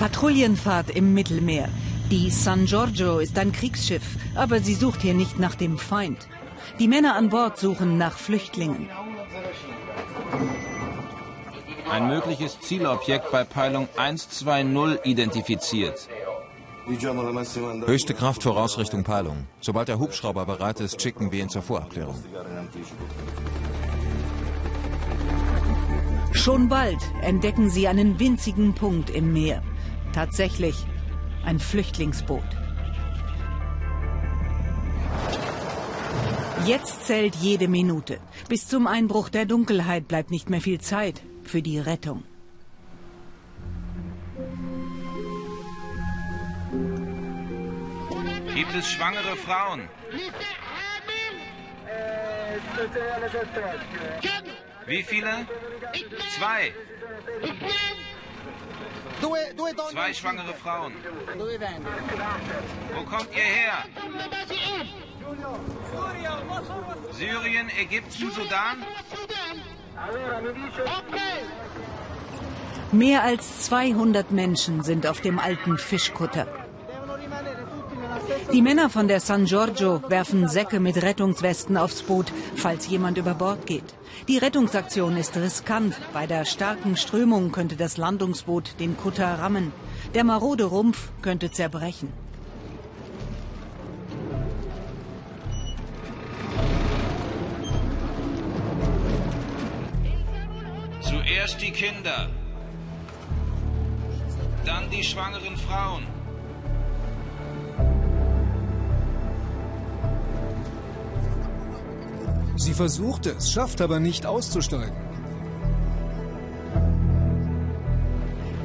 Patrouillenfahrt im Mittelmeer. Die San Giorgio ist ein Kriegsschiff, aber sie sucht hier nicht nach dem Feind. Die Männer an Bord suchen nach Flüchtlingen. Ein mögliches Zielobjekt bei Peilung 120 identifiziert. Höchste Kraft voraus Richtung Peilung. Sobald der Hubschrauber bereit ist, schicken wir ihn zur Vorabklärung. Schon bald entdecken sie einen winzigen Punkt im Meer. Tatsächlich ein Flüchtlingsboot. Jetzt zählt jede Minute. Bis zum Einbruch der Dunkelheit bleibt nicht mehr viel Zeit für die Rettung. Gibt es schwangere Frauen? Wie viele? Zwei. Zwei schwangere Frauen. Wo kommt ihr her? Syrien, Ägypten, Sudan? Mehr als 200 Menschen sind auf dem alten Fischkutter. Die Männer von der San Giorgio werfen Säcke mit Rettungswesten aufs Boot, falls jemand über Bord geht. Die Rettungsaktion ist riskant. Bei der starken Strömung könnte das Landungsboot den Kutter rammen. Der marode Rumpf könnte zerbrechen. Zuerst die Kinder, dann die schwangeren Frauen. Sie versucht es, schafft aber nicht auszusteigen.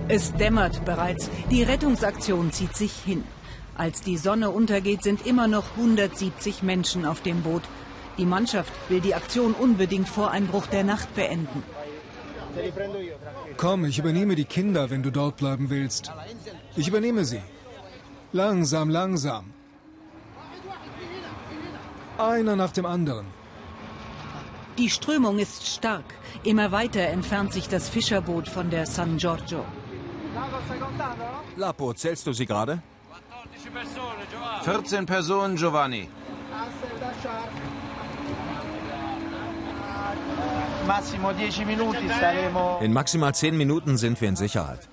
Es dämmert bereits. Die Rettungsaktion zieht sich hin. Als die Sonne untergeht, sind immer noch 170 Menschen auf dem Boot. Die Mannschaft will die Aktion unbedingt vor Einbruch der Nacht beenden. Komm, ich übernehme die Kinder, wenn du dort bleiben willst. Ich übernehme sie. Langsam, langsam. Einer nach dem anderen. Die Strömung ist stark. Immer weiter entfernt sich das Fischerboot von der San Giorgio. Lapo, zählst du sie gerade? 14 Personen, Giovanni. In maximal zehn Minuten sind wir in Sicherheit.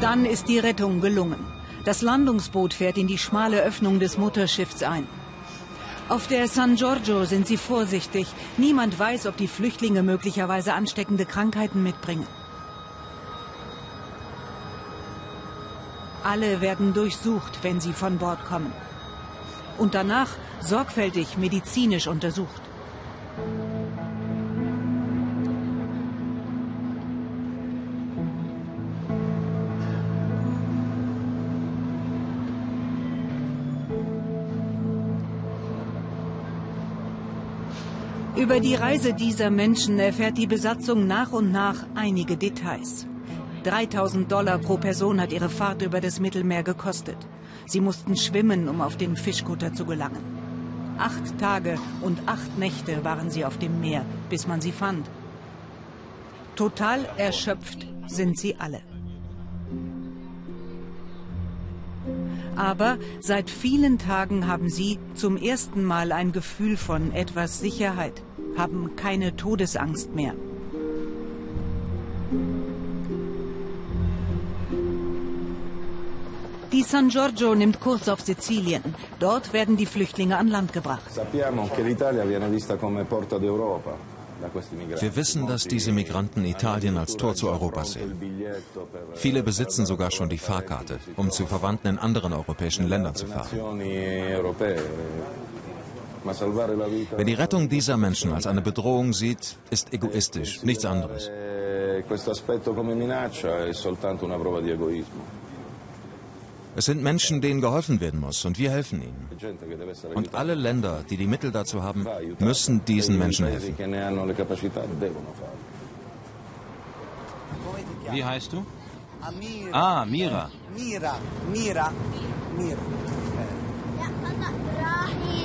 Dann ist die Rettung gelungen. Das Landungsboot fährt in die schmale Öffnung des Mutterschiffs ein. Auf der San Giorgio sind sie vorsichtig. Niemand weiß, ob die Flüchtlinge möglicherweise ansteckende Krankheiten mitbringen. Alle werden durchsucht, wenn sie von Bord kommen. Und danach sorgfältig medizinisch untersucht. Über die Reise dieser Menschen erfährt die Besatzung nach und nach einige Details. 3000 Dollar pro Person hat ihre Fahrt über das Mittelmeer gekostet. Sie mussten schwimmen, um auf den Fischkutter zu gelangen. Acht Tage und acht Nächte waren sie auf dem Meer, bis man sie fand. Total erschöpft sind sie alle. Aber seit vielen Tagen haben sie zum ersten Mal ein Gefühl von etwas Sicherheit, haben keine Todesangst mehr. Die San Giorgio nimmt Kurs auf Sizilien. Dort werden die Flüchtlinge an Land gebracht. Wir wissen, dass diese Migranten Italien als Tor zu Europa sehen. Viele besitzen sogar schon die Fahrkarte, um zu Verwandten in anderen europäischen Ländern zu fahren. Wer die Rettung dieser Menschen als eine Bedrohung sieht, ist egoistisch, nichts anderes. Questo aspetto come minaccia è soltanto una prova di egoismo. Es sind Menschen, denen geholfen werden muss und wir helfen ihnen. Und alle Länder, die die Mittel dazu haben, müssen diesen Menschen helfen. Wie heißt du? Ah, Mira. Mira, Mira, Mira. Brahim.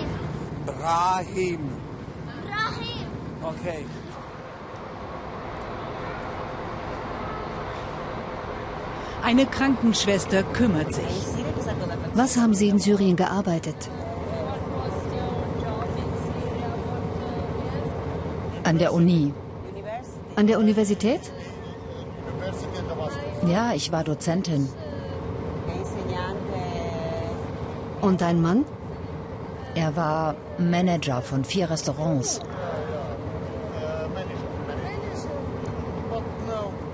Brahim. Brahim. Okay. Eine Krankenschwester kümmert sich. Was haben Sie in Syrien gearbeitet? An der Uni. An der Universität? Ja, ich war Dozentin. Und dein Mann? Er war Manager von vier Restaurants.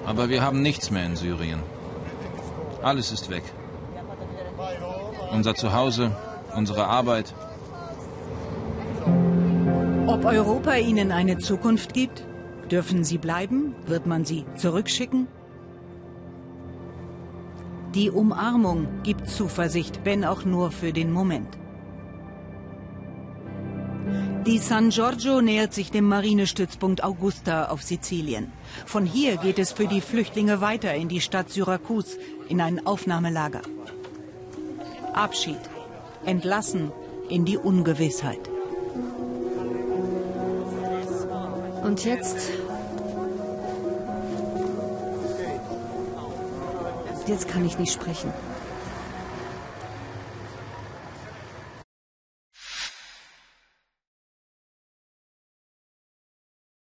Aber wir haben nichts mehr in Syrien. Alles ist weg. Unser Zuhause, unsere Arbeit. Ob Europa ihnen eine Zukunft gibt? Dürfen sie bleiben? Wird man sie zurückschicken? Die Umarmung gibt Zuversicht, wenn auch nur für den Moment. Die San Giorgio nähert sich dem Marinestützpunkt Augusta auf Sizilien. Von hier geht es für die Flüchtlinge weiter in die Stadt Syrakus, in ein Aufnahmelager. Abschied, entlassen in die Ungewissheit. Und jetzt? Jetzt kann ich nicht sprechen.